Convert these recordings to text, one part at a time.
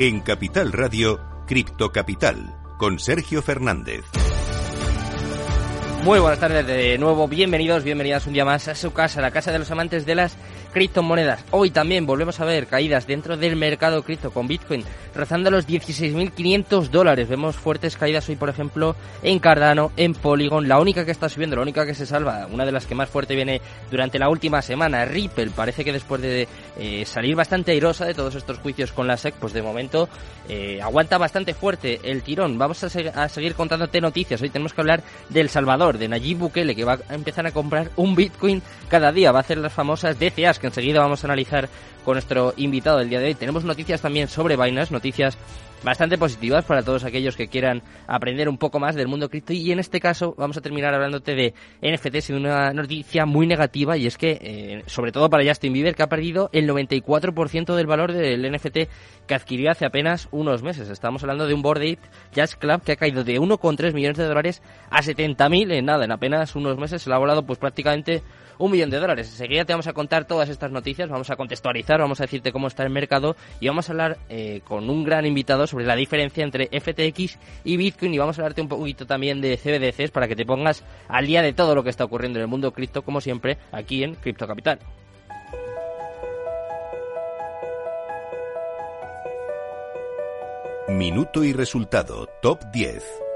En Capital Radio, Cripto Capital, con Sergio Fernández. Muy buenas tardes de nuevo, bienvenidos, bienvenidas un día más a su casa, la casa de los amantes de las criptomonedas. Hoy también volvemos a ver caídas dentro del mercado cripto con Bitcoin rozando los 16.500 dólares. Vemos fuertes caídas hoy, por ejemplo, en Cardano, en Polygon. La única que está subiendo, la única que se salva, una de las que más fuerte viene durante la última semana, Ripple. Parece que después de eh, salir bastante airosa de todos estos juicios con la SEC, pues de momento eh, aguanta bastante fuerte el tirón. Vamos a, a, seguir contándote noticias. Hoy tenemos que hablar del Salvador, de Nayib Bukele, que va a empezar a comprar un Bitcoin cada día. Va a hacer las famosas DCAs, que enseguida vamos a analizar con nuestro invitado del día de hoy. Tenemos noticias también sobre Binance, noticias bastante positivas para todos aquellos que quieran aprender un poco más del mundo cripto y en este caso vamos a terminar hablándote de NFTs y una noticia muy negativa y es que eh, sobre todo para Justin Bieber que ha perdido el 94% del valor del NFT que adquirió hace apenas unos meses. Estamos hablando de un Board Ape Jazz Club que ha caído de 1,3 millones de dólares a 70.000 en nada, en apenas unos meses se le ha volado pues prácticamente un millón de dólares. Enseguida te vamos a contar todas estas noticias, vamos a contextualizar, vamos a decirte cómo está el mercado y vamos a hablar eh, con un gran invitado sobre la diferencia entre FTX y Bitcoin y vamos a hablarte un poquito también de CBDCs para que te pongas al día de todo lo que está ocurriendo en el mundo cripto, como siempre, aquí en Cripto Capital. Minuto y resultado, top 10.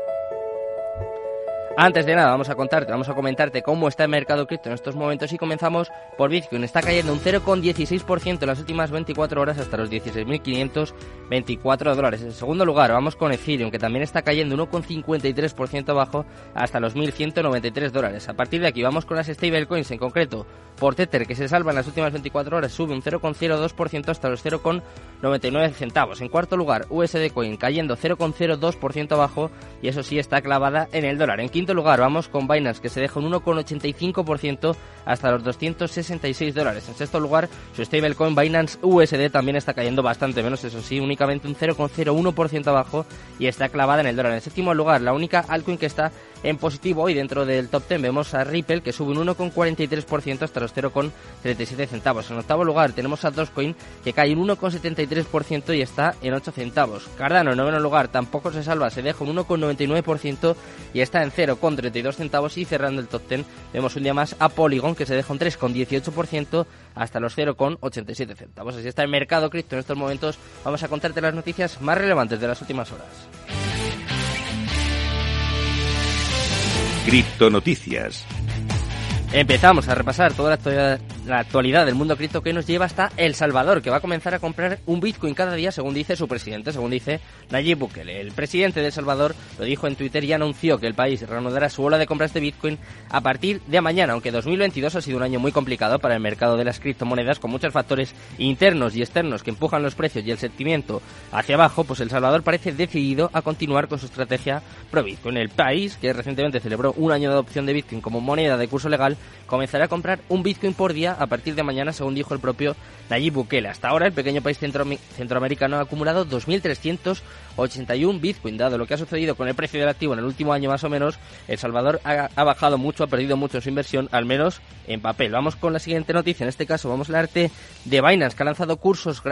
Antes de nada, vamos a contarte, vamos a comentarte cómo está el mercado cripto en estos momentos y comenzamos por Bitcoin. Está cayendo un 0,16% en las últimas 24 horas hasta los 16.524 dólares. En segundo lugar, vamos con Ethereum, que también está cayendo 1,53% abajo hasta los 1.193 dólares. A partir de aquí vamos con las stablecoins, en concreto por Tether, que se salva en las últimas 24 horas, sube un 0,02% hasta los 0,99 centavos. En cuarto lugar, USD Coin cayendo 0,02% abajo y eso sí está clavada en el dólar. En quinto lugar, vamos con Binance, que se deja un 1,85% hasta los 266 dólares. En sexto lugar, su stablecoin Binance USD también está cayendo bastante menos, eso sí, únicamente un 0,01% abajo y está clavada en el dólar. En séptimo lugar, la única altcoin que está en positivo y dentro del top 10 vemos a Ripple que sube un 1,43% hasta los 0,37 centavos. En octavo lugar tenemos a Dogecoin que cae un 1,73% y está en 8 centavos. Cardano en noveno lugar tampoco se salva, se deja un 1,99% y está en 0,32 centavos y cerrando el top 10 vemos un día más a Polygon que se deja un 3,18% hasta los 0,87 centavos. Así está el mercado cripto en estos momentos. Vamos a contarte las noticias más relevantes de las últimas horas. Cripto Noticias. Empezamos a repasar toda la actualidad, la actualidad del mundo cripto que nos lleva hasta El Salvador, que va a comenzar a comprar un Bitcoin cada día, según dice su presidente, según dice Nayib Bukele. El presidente de El Salvador lo dijo en Twitter y anunció que el país reanudará su ola de compras de Bitcoin a partir de mañana, aunque 2022 ha sido un año muy complicado para el mercado de las criptomonedas, con muchos factores internos y externos que empujan los precios y el sentimiento hacia abajo, pues El Salvador parece decidido a continuar con su estrategia pro Bitcoin. El país, que recientemente celebró un año de adopción de Bitcoin como moneda de curso legal, comenzará a comprar un Bitcoin por día a partir de mañana, según dijo el propio Nayib Bukele. Hasta ahora, el pequeño país centroamericano ha acumulado 2.381 Bitcoin. Dado lo que ha sucedido con el precio del activo en el último año más o menos, El Salvador ha, ha bajado mucho, ha perdido mucho su inversión, al menos en papel. Vamos con la siguiente noticia. En este caso, vamos a hablarte de Binance, que ha lanzado cursos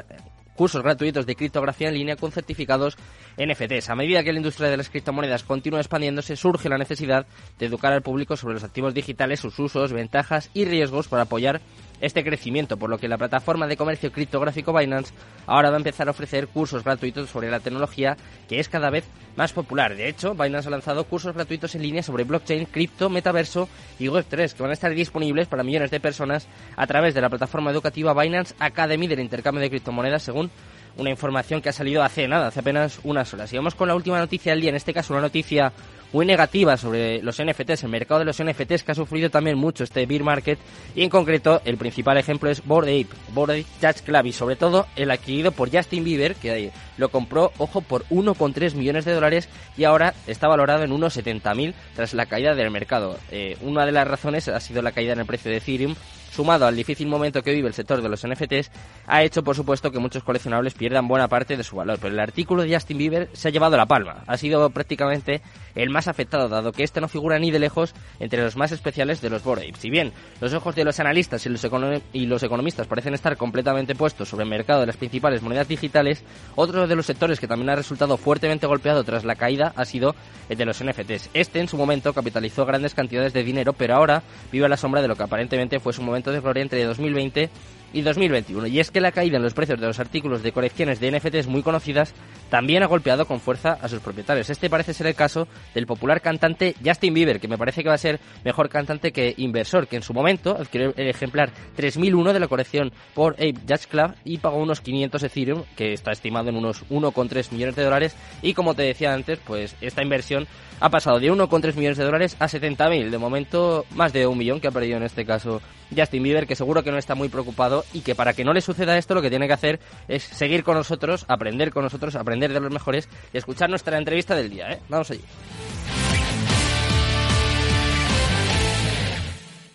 cursos gratuitos de criptografía en línea con certificados NFTs. A medida que la industria de las criptomonedas continúa expandiéndose, surge la necesidad de educar al público sobre los activos digitales, sus usos, ventajas y riesgos para apoyar este crecimiento, por lo que la plataforma de comercio criptográfico Binance ahora va a empezar a ofrecer cursos gratuitos sobre la tecnología que es cada vez más popular. De hecho, Binance ha lanzado cursos gratuitos en línea sobre blockchain, cripto, metaverso y Web3 que van a estar disponibles para millones de personas a través de la plataforma educativa Binance Academy del intercambio de criptomonedas según una información que ha salido hace nada, hace apenas unas horas. Y con la última noticia del día, en este caso una noticia muy negativa sobre los NFTs, el mercado de los NFTs que ha sufrido también mucho este bear market y en concreto el principal ejemplo es Bored Ape, Bored Ape Jazz Club y sobre todo el adquirido por Justin Bieber que lo compró, ojo, por 1,3 millones de dólares y ahora está valorado en unos 70.000 tras la caída del mercado. Eh, una de las razones ha sido la caída en el precio de Ethereum sumado al difícil momento que vive el sector de los NFTs, ha hecho por supuesto que muchos coleccionables pierdan buena parte de su valor. Pero el artículo de Justin Bieber se ha llevado la palma. Ha sido prácticamente el más más afectado, dado que este no figura ni de lejos entre los más especiales de los Bored Si bien los ojos de los analistas y los, y los economistas parecen estar completamente puestos sobre el mercado de las principales monedas digitales, otro de los sectores que también ha resultado fuertemente golpeado tras la caída ha sido el de los NFTs. Este en su momento capitalizó grandes cantidades de dinero, pero ahora vive a la sombra de lo que aparentemente fue su momento de gloria entre 2020 y 2021. Y es que la caída en los precios de los artículos de colecciones de NFTs muy conocidas también ha golpeado con fuerza a sus propietarios. Este parece ser el caso del popular cantante Justin Bieber, que me parece que va a ser mejor cantante que inversor, que en su momento adquirió el ejemplar 3001 de la colección por Ape Jazz Club y pagó unos 500 Ethereum, que está estimado en unos 1,3 millones de dólares. Y como te decía antes, pues esta inversión ha pasado de 1,3 millones de dólares a 70.000. De momento, más de un millón que ha perdido en este caso Justin Bieber, que seguro que no está muy preocupado y que para que no le suceda esto lo que tiene que hacer es seguir con nosotros, aprender con nosotros, aprender de los mejores y escuchar nuestra entrevista del día. ¿eh? Vamos allí.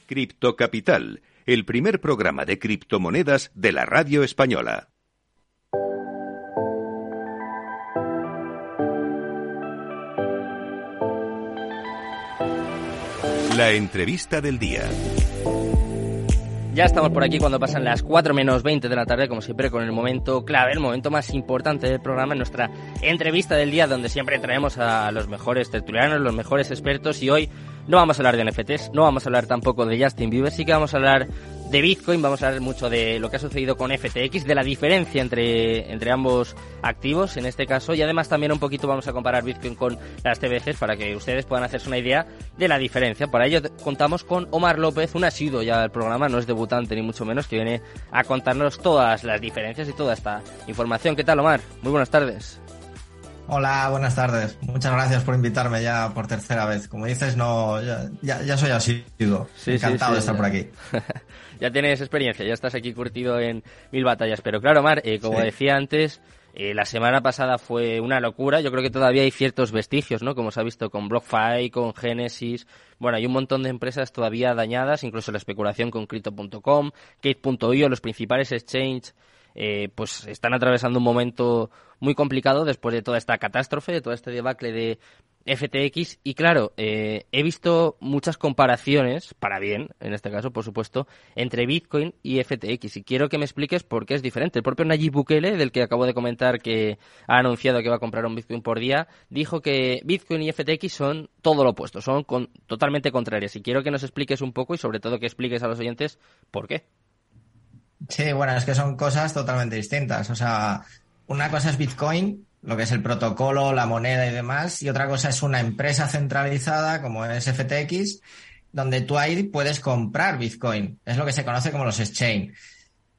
Cripto Capital, el primer programa de criptomonedas de la radio española. La entrevista del día. Ya estamos por aquí cuando pasan las 4 menos 20 de la tarde, como siempre, con el momento clave, el momento más importante del programa, nuestra entrevista del día, donde siempre traemos a los mejores tertulianos, los mejores expertos, y hoy no vamos a hablar de NFTs, no vamos a hablar tampoco de Justin Bieber, sí que vamos a hablar de Bitcoin, vamos a hablar mucho de lo que ha sucedido con FTX, de la diferencia entre, entre ambos activos en este caso y además también un poquito vamos a comparar Bitcoin con las TBCs para que ustedes puedan hacerse una idea de la diferencia. Para ello contamos con Omar López, un asiduo ya del programa, no es debutante ni mucho menos, que viene a contarnos todas las diferencias y toda esta información. ¿Qué tal Omar? Muy buenas tardes. Hola, buenas tardes. Muchas gracias por invitarme ya por tercera vez. Como dices, no, ya, ya, soy así. Sí, Encantado de estar por aquí. ya tienes experiencia, ya estás aquí curtido en mil batallas. Pero claro, Mar, eh, como decía antes, eh, la semana pasada fue una locura. Yo creo que todavía hay ciertos vestigios, ¿no? Como se ha visto con BlockFi, con Genesis. Bueno, hay un montón de empresas todavía dañadas, incluso la especulación con Crypto.com, Kate.io, los principales exchanges eh, pues están atravesando un momento muy complicado después de toda esta catástrofe, de todo este debacle de FTX. Y claro, eh, he visto muchas comparaciones, para bien, en este caso, por supuesto, entre Bitcoin y FTX. Y quiero que me expliques por qué es diferente. El propio Nayib Bukele, del que acabo de comentar que ha anunciado que va a comprar un Bitcoin por día, dijo que Bitcoin y FTX son todo lo opuesto, son totalmente contrarias. Y quiero que nos expliques un poco y sobre todo que expliques a los oyentes por qué. Sí, bueno, es que son cosas totalmente distintas. O sea, una cosa es Bitcoin, lo que es el protocolo, la moneda y demás, y otra cosa es una empresa centralizada como es FTX, donde tú ahí puedes comprar Bitcoin. Es lo que se conoce como los exchange.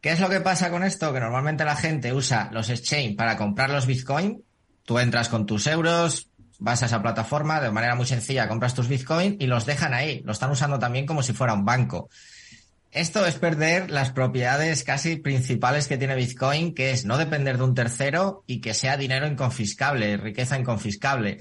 ¿Qué es lo que pasa con esto? Que normalmente la gente usa los exchange para comprar los Bitcoin. Tú entras con tus euros, vas a esa plataforma, de manera muy sencilla compras tus Bitcoin y los dejan ahí. Lo están usando también como si fuera un banco. Esto es perder las propiedades casi principales que tiene Bitcoin, que es no depender de un tercero y que sea dinero inconfiscable, riqueza inconfiscable.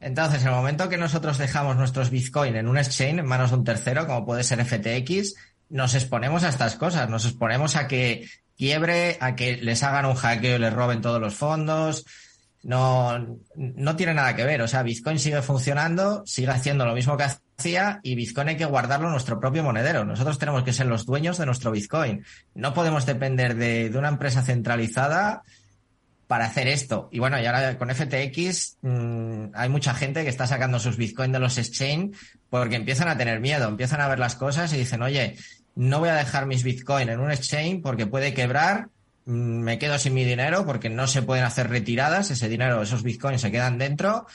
Entonces, en el momento que nosotros dejamos nuestros Bitcoin en un exchange, en manos de un tercero, como puede ser FTX, nos exponemos a estas cosas, nos exponemos a que quiebre, a que les hagan un hackeo y les roben todos los fondos. No, no tiene nada que ver. O sea, Bitcoin sigue funcionando, sigue haciendo lo mismo que hace y Bitcoin hay que guardarlo en nuestro propio monedero. Nosotros tenemos que ser los dueños de nuestro Bitcoin. No podemos depender de, una empresa centralizada para hacer esto. Y bueno, y ahora con FTX mm, hay mucha gente que está sacando sus Bitcoin de los exchange porque empiezan a tener miedo, empiezan a ver las cosas y dicen, oye, no voy a dejar mis Bitcoin en un exchange porque puede quebrar, mm, me quedo sin mi dinero porque no se pueden hacer retiradas, ese dinero, esos Bitcoins se quedan dentro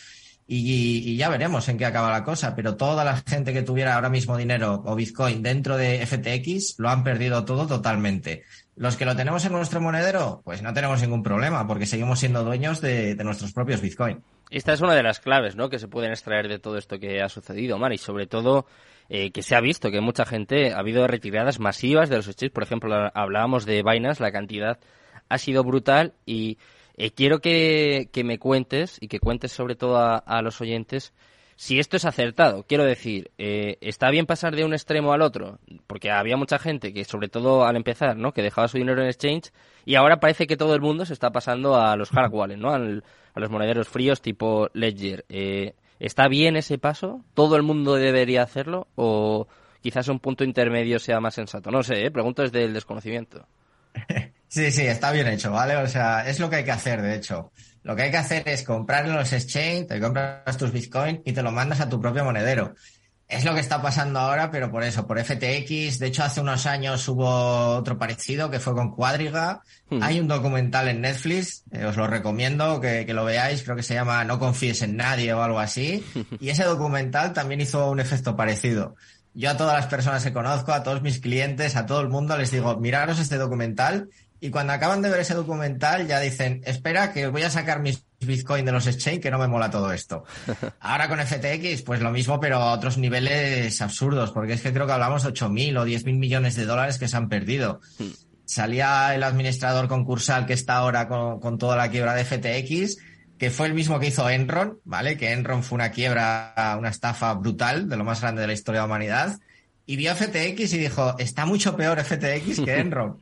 y, ya veremos en qué acaba la cosa, pero toda la gente que tuviera ahora mismo dinero o Bitcoin dentro de FTX lo han perdido todo totalmente. Los que lo tenemos en nuestro monedero, pues no tenemos ningún problema, porque seguimos siendo dueños de, nuestros propios Bitcoin. Esta es una de las claves, ¿no? Que se pueden extraer de todo esto que ha sucedido, Mar, y sobre todo eh, que se ha visto que mucha gente ha habido retiradas masivas de los exchanges. Por ejemplo, hablábamos de Binance, la cantidad ha sido brutal y eh, quiero que, me cuentes y que cuentes sobre todo a, los oyentes si esto es acertado. Quiero decir, eh, ¿está bien pasar de un extremo al otro? Porque había mucha gente que, sobre todo al empezar, ¿no? que dejaba su dinero en exchange y ahora parece que todo el mundo se está pasando a los hard wallets, ¿no? a los monederos fríos tipo Ledger. Eh, ¿Está bien ese paso? ¿Todo el mundo debería hacerlo? ¿O quizás un punto intermedio sea más sensato? No sé, ¿eh? pregunto desde el desconocimiento. Sí, sí, está bien hecho, ¿vale? O sea, es lo que hay que hacer, de hecho. Lo que hay que hacer es comprar en los exchange, te compras tus Bitcoin y te lo mandas a tu propio monedero. Es lo que está pasando ahora, pero por eso, por FTX. De hecho, hace unos años hubo otro parecido que fue con Cuadriga. Hmm. Hay un documental en Netflix, eh, os lo recomiendo que, que, lo veáis, creo que se llama No confíes en nadie o algo así. Y ese documental también hizo un efecto parecido. Yo a todas las personas que conozco, a todos mis clientes, a todo el mundo les digo, miraros este documental y cuando acaban de ver ese documental ya dicen, espera que voy a sacar mis Bitcoin de los exchange que no me mola todo esto. Ahora con FTX, pues lo mismo, pero a otros niveles absurdos, porque es que creo que hablamos de 8.000 o 10.000 millones de dólares que se han perdido. Hmm. Salía el administrador concursal que está ahora con, con toda la quiebra de FTX, que fue el mismo que hizo Enron, ¿vale? Que Enron fue una quiebra, una estafa brutal, de lo más grande de la historia de la humanidad. Y vio FTX y dijo, está mucho peor FTX que Enron.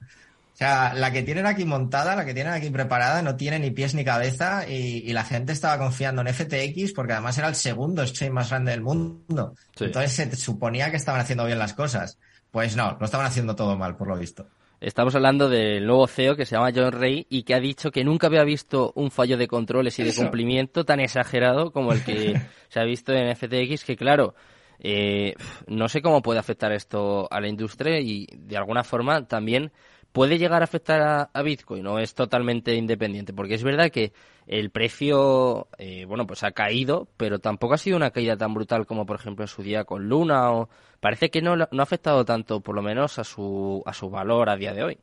O sea, la que tienen aquí montada, la que tienen aquí preparada, no tiene ni pies ni cabeza y, la gente estaba confiando en FTX porque además era el segundo exchange más grande del mundo. Entonces se suponía que estaban haciendo bien las cosas. Pues no, lo estaban haciendo todo mal, por lo visto. Estamos hablando del nuevo CEO que se llama John Ray y que ha dicho que nunca había visto un fallo de controles y de cumplimiento tan exagerado como el que se ha visto en FTX, que claro, eh, no sé cómo puede afectar esto a la industria y de alguna forma también puede llegar a afectar a, Bitcoin o es totalmente independiente, porque es verdad que el precio, eh, bueno, pues ha caído, pero tampoco ha sido una caída tan brutal como, por ejemplo, en su día con Luna, o parece que no, no ha afectado tanto, por lo menos, a su, a su valor a día de hoy.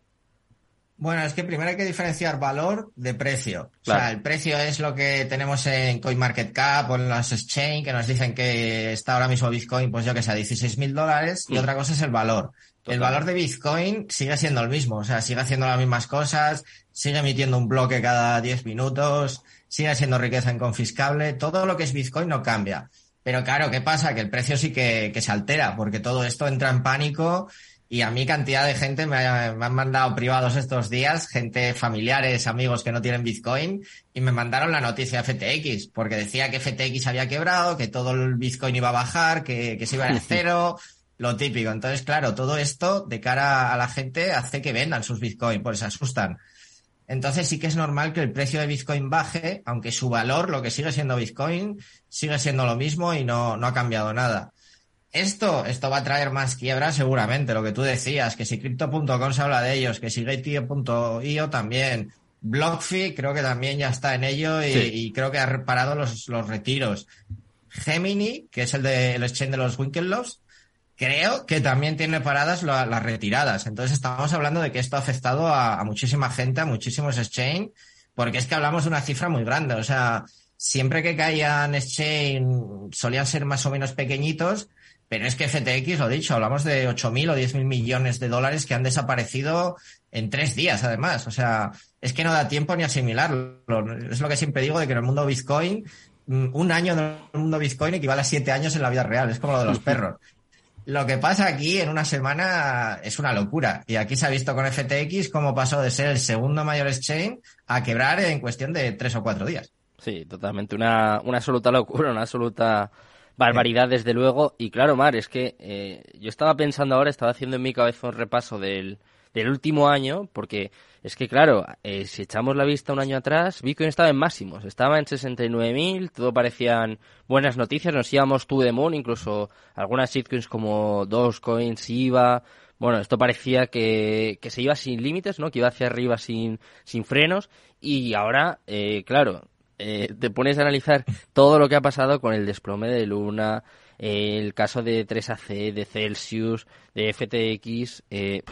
Bueno, es que primero hay que diferenciar valor de precio. O sea, el precio es lo que tenemos en CoinMarketCap o en las exchange que nos dicen que está ahora mismo Bitcoin, pues yo que sé, a 16 mil dólares. Y mm. otra cosa es el valor. El valor de Bitcoin sigue siendo el mismo, o sea, sigue haciendo las mismas cosas, sigue emitiendo un bloque cada 10 minutos, sigue siendo riqueza inconfiscable, todo lo que es Bitcoin no cambia. Pero claro, ¿qué pasa? Que el precio sí que, que se altera, porque todo esto entra en pánico y a mí cantidad de gente me, me, han mandado privados estos días, gente familiares, amigos que no tienen Bitcoin, y me mandaron la noticia de FTX, porque decía que FTX había quebrado, que todo el Bitcoin iba a bajar, que, que se iba a cero, lo típico. Entonces, claro, todo esto de cara a la gente hace que vendan sus Bitcoin, pues se asustan. Entonces sí que es normal que el precio de Bitcoin baje, aunque su valor, lo que sigue siendo Bitcoin, sigue siendo lo mismo y no, no ha cambiado nada. Esto, esto va a traer más quiebra seguramente, lo que tú decías, que si Crypto.com se habla de ellos, que si Gateo.io también, BlockFi creo que también ya está en ello y, creo que ha reparado los, los retiros. Gemini, que es el de el exchange de los Winklevoss, creo que también tiene paradas las retiradas. Entonces estamos hablando de que esto ha afectado a, muchísima gente, a muchísimos exchange, porque es que hablamos de una cifra muy grande. O sea, siempre que caían exchange solían ser más o menos pequeñitos, pero es que FTX, lo dicho, hablamos de 8.000 o 10.000 millones de dólares que han desaparecido en tres días, además. O sea, es que no da tiempo ni asimilarlo. Es lo que siempre digo de que en el mundo Bitcoin, mm, un año en el mundo Bitcoin equivale a siete años en la vida real. Es como lo de los perros. Lo que pasa aquí en una semana es una locura. Y aquí se ha visto con FTX cómo pasó de ser el segundo mayor exchange a quebrar en cuestión de tres o cuatro días. Sí, totalmente. Una, una absoluta locura, una absoluta barbaridad, desde luego. Y claro, Mar, es que eh, yo estaba pensando ahora, estaba haciendo en mi cabeza un repaso del, del último año, porque es que, claro, eh, si echamos la vista un año atrás, Bitcoin estaba en máximos, estaba en 69.000, todo parecían buenas noticias, nos íbamos to the moon, incluso algunas shitcoins como Dogecoin, iba, bueno, esto parecía que, que se iba sin límites, ¿no? Que iba hacia arriba sin, sin frenos, y ahora, eh, claro, eh, te pones a analizar todo lo que ha pasado con el desplome de Luna, el caso de 3AC, de Celsius, de FTX, eh,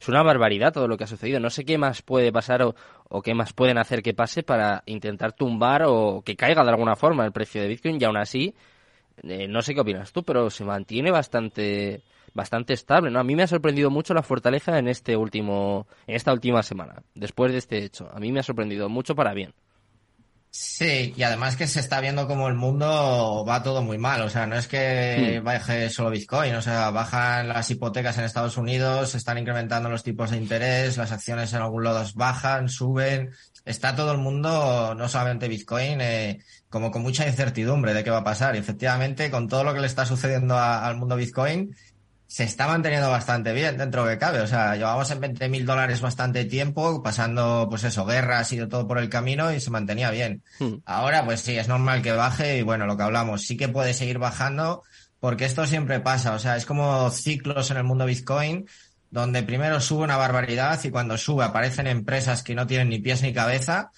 es una barbaridad todo lo que ha sucedido. No sé qué más puede pasar o, qué más pueden hacer que pase para intentar tumbar o que caiga de alguna forma el precio de Bitcoin y aún así, eh, no sé qué opinas tú, pero se mantiene bastante bastante estable, ¿no? A mí me ha sorprendido mucho la fortaleza en este último en esta última semana, después de este hecho. A mí me ha sorprendido mucho para bien. Sí, y además que se está viendo como el mundo va todo muy mal. O sea, no es que hmm. baje solo Bitcoin, o sea, bajan las hipotecas en Estados Unidos, se están incrementando los tipos de interés, las acciones en algún lado bajan, suben. Está todo el mundo, no solamente Bitcoin, eh, como con mucha incertidumbre de qué va a pasar. Y efectivamente, con todo lo que le está sucediendo al mundo Bitcoin, se está manteniendo bastante bien dentro de que cabe. O sea, llevamos en 20 mil dólares bastante tiempo, pasando, pues eso, guerras y de todo por el camino y se mantenía bien. Hmm. Ahora, pues sí, es normal que baje y bueno, lo que hablamos, sí que puede seguir bajando porque esto siempre pasa. O sea, es como ciclos en el mundo Bitcoin donde primero sube una barbaridad y cuando sube aparecen empresas que no tienen ni pies ni cabeza,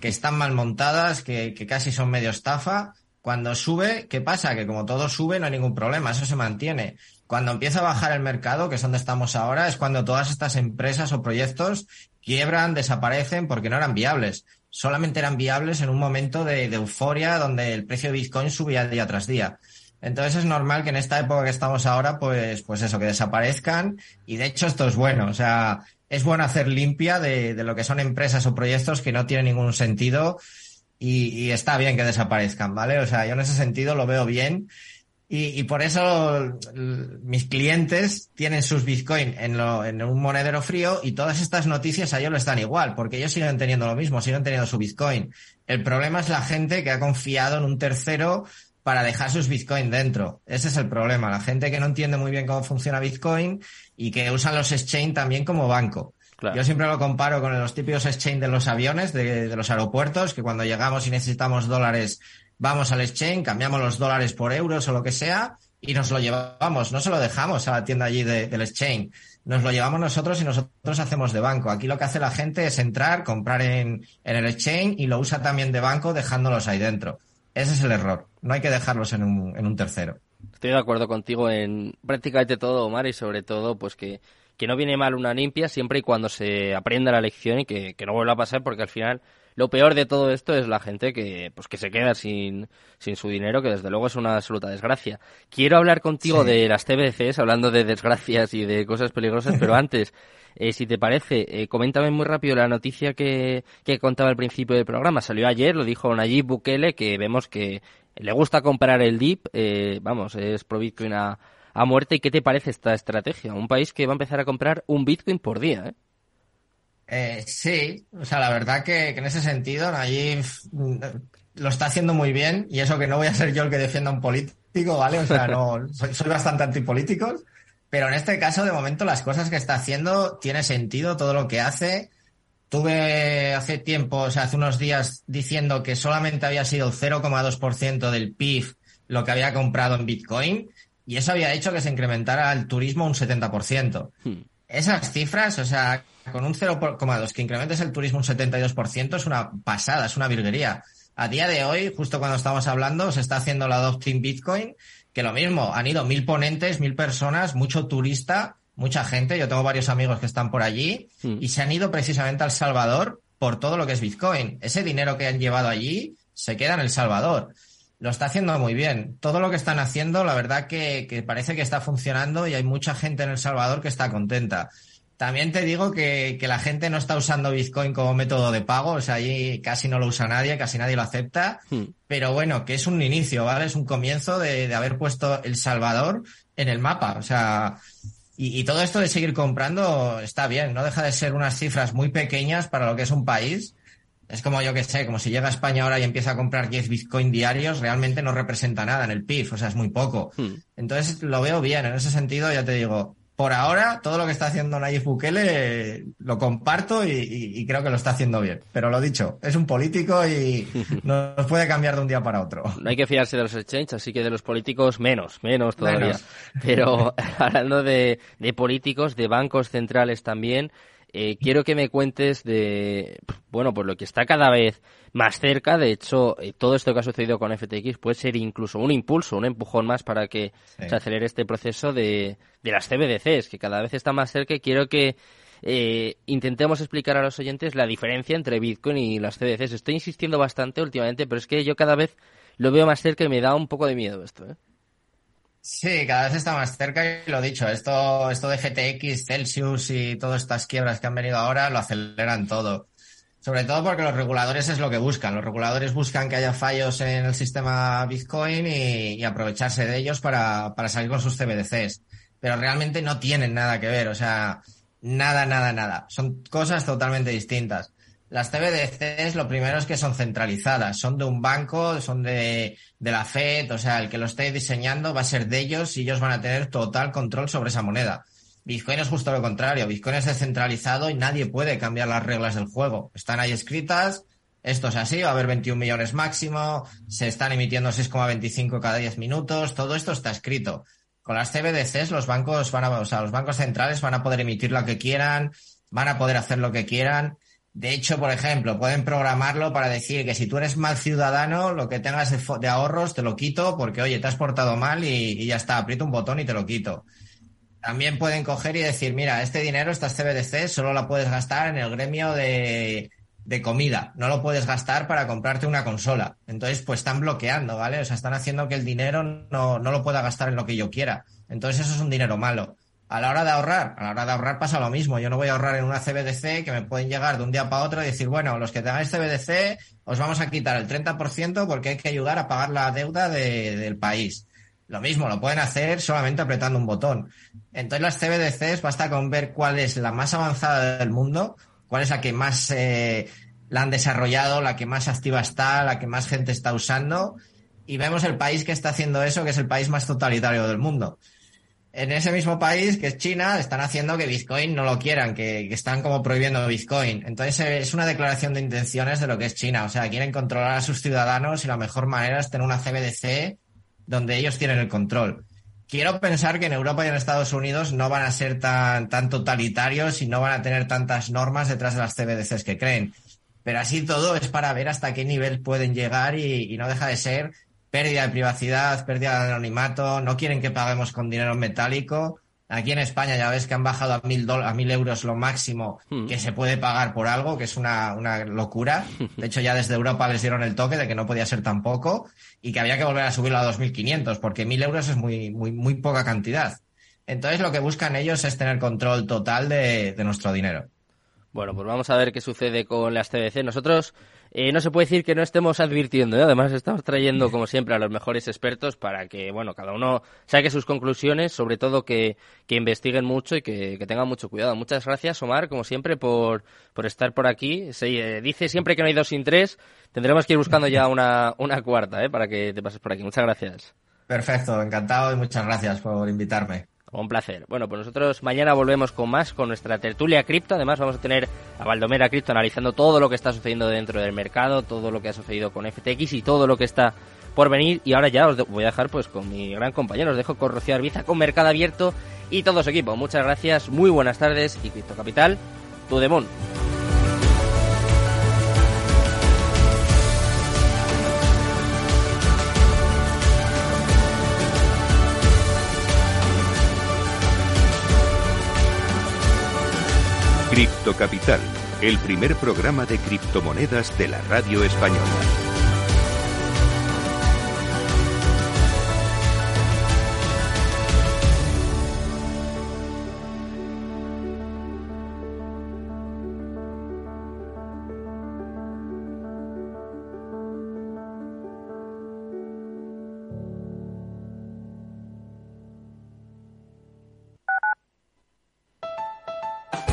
que están mal montadas, que, que casi son medio estafa. Cuando sube, ¿qué pasa? Que como todo sube no hay ningún problema, eso se mantiene. Cuando empieza a bajar el mercado, que es donde estamos ahora, es cuando todas estas empresas o proyectos quiebran, desaparecen porque no eran viables. Solamente eran viables en un momento de, euforia donde el precio de Bitcoin subía día tras día. Entonces es normal que en esta época que estamos ahora, pues, pues eso, que desaparezcan. Y de hecho esto es bueno. O sea, es bueno hacer limpia de, de lo que son empresas o proyectos que no tienen ningún sentido y, está bien que desaparezcan, ¿vale? O sea, yo en ese sentido lo veo bien y, por eso mis clientes tienen sus Bitcoin en, lo, en un monedero frío y todas estas noticias a ellos les dan igual, porque ellos siguen teniendo lo mismo, siguen teniendo su Bitcoin. El problema es la gente que ha confiado en un tercero para dejar sus Bitcoin dentro. Ese es el problema. La gente que no entiende muy bien cómo funciona Bitcoin y que usan los exchange también como banco. Yo siempre lo comparo con los típicos exchange de los aviones, de, de los aeropuertos, que cuando llegamos y necesitamos dólares vamos al exchange, cambiamos los dólares por euros o lo que sea y nos lo llevamos, no se lo dejamos a la tienda allí del exchange, nos lo llevamos nosotros y nosotros hacemos de banco. Aquí lo que hace la gente es entrar, comprar en, en el exchange y lo usa también de banco dejándolos ahí dentro. Ese es el error, no hay que dejarlos en un, en un tercero. Estoy de acuerdo contigo en prácticamente todo, Omar, y sobre todo, pues que, que no viene mal una limpia siempre y cuando se aprenda la lección y que, que no vuelva a pasar, porque al final lo peor de todo esto es la gente que, pues que se queda sin, sin su dinero, que desde luego es una absoluta desgracia. Quiero hablar contigo de las TBCs, hablando de desgracias y de cosas peligrosas, pero antes, eh, si te parece, eh, coméntame muy rápido la noticia que, que contaba al principio del programa. Salió ayer, lo dijo Nayib Bukele, que vemos que le gusta comprar el DIP, eh, vamos, es pro Bitcoin a, a muerte. ¿Y qué te parece esta estrategia? Un país que va a empezar a comprar un Bitcoin por día, ¿eh? Eh, sí, o sea, la verdad que, en ese sentido Nayib mm, lo está haciendo muy bien y eso que no voy a ser yo el que defienda a un político, ¿vale? O sea, no, soy, soy bastante antipolítico, pero en este caso, de momento, las cosas que está haciendo tiene sentido, todo lo que hace. Tuve hace tiempo, o sea, hace unos días diciendo que solamente había sido 0,2% del PIB lo que había comprado en Bitcoin y eso había hecho que se incrementara el turismo un 70%. Hmm. Esas cifras, o sea, con un 0,2 que incrementes el turismo un 72% es una pasada, es una virguería. A día de hoy, justo cuando estamos hablando, se está haciendo la adopting Bitcoin, que lo mismo, han ido mil ponentes, mil personas, mucho turista, mucha gente. Yo tengo varios amigos que están por allí hmm. y se han ido precisamente al Salvador por todo lo que es Bitcoin. Ese dinero que han llevado allí se queda en El Salvador. Lo está haciendo muy bien. Todo lo que están haciendo, la verdad que, que parece que está funcionando y hay mucha gente en El Salvador que está contenta. También te digo que, que, la gente no está usando Bitcoin como método de pago, o sea, allí casi no lo usa nadie, casi nadie lo acepta, hmm. pero bueno, que es un inicio, ¿vale? Es un comienzo de, de haber puesto El Salvador en el mapa, o sea, y, y, todo esto de seguir comprando está bien, no deja de ser unas cifras muy pequeñas para lo que es un país. Es como yo que sé, como si llega a España ahora y empieza a comprar 10 Bitcoin diarios, realmente no representa nada en el PIB, o sea, es muy poco. Hmm. Entonces lo veo bien, en ese sentido ya te digo, por ahora, todo lo que está haciendo Nayib Bukele lo comparto y, creo que lo está haciendo bien. Pero lo dicho, es un político y nos puede cambiar de un día para otro. No hay que fiarse de los exchanges, así que de los políticos menos, menos todavía. Pero hablando de, de políticos, de bancos centrales también, eh, quiero que me cuentes de, bueno, pues lo que está cada vez más cerca. De hecho, eh, todo esto que ha sucedido con FTX puede ser incluso un impulso, un empujón más para que se acelere este proceso de, de las CBDCs, que cada vez está más cerca y quiero que eh, intentemos explicar a los oyentes la diferencia entre Bitcoin y las CBDCs. Estoy insistiendo bastante últimamente, pero es que yo cada vez lo veo más cerca y me da un poco de miedo esto. ¿eh? Sí, cada vez está más cerca y lo dicho, esto, esto de GTX, Celsius y todas estas quiebras que han venido ahora lo aceleran todo. Sobre todo porque los reguladores es lo que buscan. Los reguladores buscan que haya fallos en el sistema Bitcoin y, aprovecharse de ellos para, para salir con sus CBDCs. Pero realmente no tienen nada que ver. O sea, nada, nada, nada. Son cosas totalmente distintas. Las CBDCs lo primero es que son centralizadas, son de un banco, son de, de la Fed, o sea, el que lo esté diseñando va a ser de ellos y ellos van a tener total control sobre esa moneda. Bitcoin es justo lo contrario, Bitcoin es descentralizado y nadie puede cambiar las reglas del juego. Están ahí escritas, esto es así, va a haber 21 millones máximo, se están emitiendo 6,25 cada 10 minutos, todo esto está escrito. Con las CBDCs los bancos van a, o sea, los bancos centrales van a poder emitir lo que quieran, van a poder hacer lo que quieran de hecho, por ejemplo, pueden programarlo para decir que si tú eres mal ciudadano, lo que tengas de, ahorros te lo quito porque, oye, te has portado mal y, ya está, aprieto un botón y te lo quito. También pueden coger y decir, mira, este dinero, estas CBDC, solo la puedes gastar en el gremio de, de comida, no lo puedes gastar para comprarte una consola. Entonces, pues están bloqueando, ¿vale? O sea, están haciendo que el dinero no, no lo pueda gastar en lo que yo quiera. Entonces, eso es un dinero malo. A la hora de ahorrar, a la hora de ahorrar pasa lo mismo. Yo no voy a ahorrar en una CBDC que me pueden llegar de un día para otro y decir, bueno, los que tengáis CBDC os vamos a quitar el 30% porque hay que ayudar a pagar la deuda del país. Lo mismo, lo pueden hacer solamente apretando un botón. Entonces las CBDCs basta con ver cuál es la más avanzada del mundo, cuál es la que más eh, la han desarrollado, la que más activa está, la que más gente está usando y vemos el país que está haciendo eso, que es el país más totalitario del mundo en ese mismo país, que es China, están haciendo que Bitcoin no lo quieran, que, están como prohibiendo Bitcoin. Entonces eh, es una declaración de intenciones de lo que es China. O sea, quieren controlar a sus ciudadanos y la mejor manera es tener una CBDC donde ellos tienen el control. Quiero pensar que en Europa y en Estados Unidos no van a ser tan, tan totalitarios y no van a tener tantas normas detrás de las CBDCs que creen. Pero así todo es para ver hasta qué nivel pueden llegar y no deja de ser pérdida de privacidad, pérdida de anonimato, no quieren que paguemos con dinero metálico. Aquí en España ya ves que han bajado a mil, a mil euros lo máximo hmm. que se puede pagar por algo, que es una, una locura. De hecho, ya desde Europa les dieron el toque de que no podía ser tan poco y que había que volver a subirlo a 2.500 porque mil euros es muy, muy, muy poca cantidad. Entonces lo que buscan ellos es tener control total de, de nuestro dinero. Bueno, pues vamos a ver qué sucede con las TBC. Nosotros eh, no se puede decir que no estemos advirtiendo, ¿eh? además estamos trayendo, como siempre, a los mejores expertos para que, bueno, cada uno saque sus conclusiones, sobre todo que, que investiguen mucho y que, que, tengan mucho cuidado. Muchas gracias, Omar, como siempre, por, por estar por aquí. Se eh, dice siempre que no hay dos sin tres, tendremos que ir buscando ya una, una cuarta, ¿eh? para que te pases por aquí. Muchas gracias. Perfecto, encantado y muchas gracias por invitarme. Un placer. Bueno, pues nosotros mañana volvemos con más, con nuestra tertulia cripto. Además, vamos a tener a Valdomera Cripto analizando todo lo que está sucediendo dentro del mercado, todo lo que ha sucedido con FTX y todo lo que está por venir. Y ahora ya os voy a dejar pues con mi gran compañero. Os dejo con Rocío Arbiza, con Mercado Abierto y todo su equipo. Muchas gracias, muy buenas tardes y Cripto Capital, tu demon. Cripto Capital, el primer programa de criptomonedas de la radio española.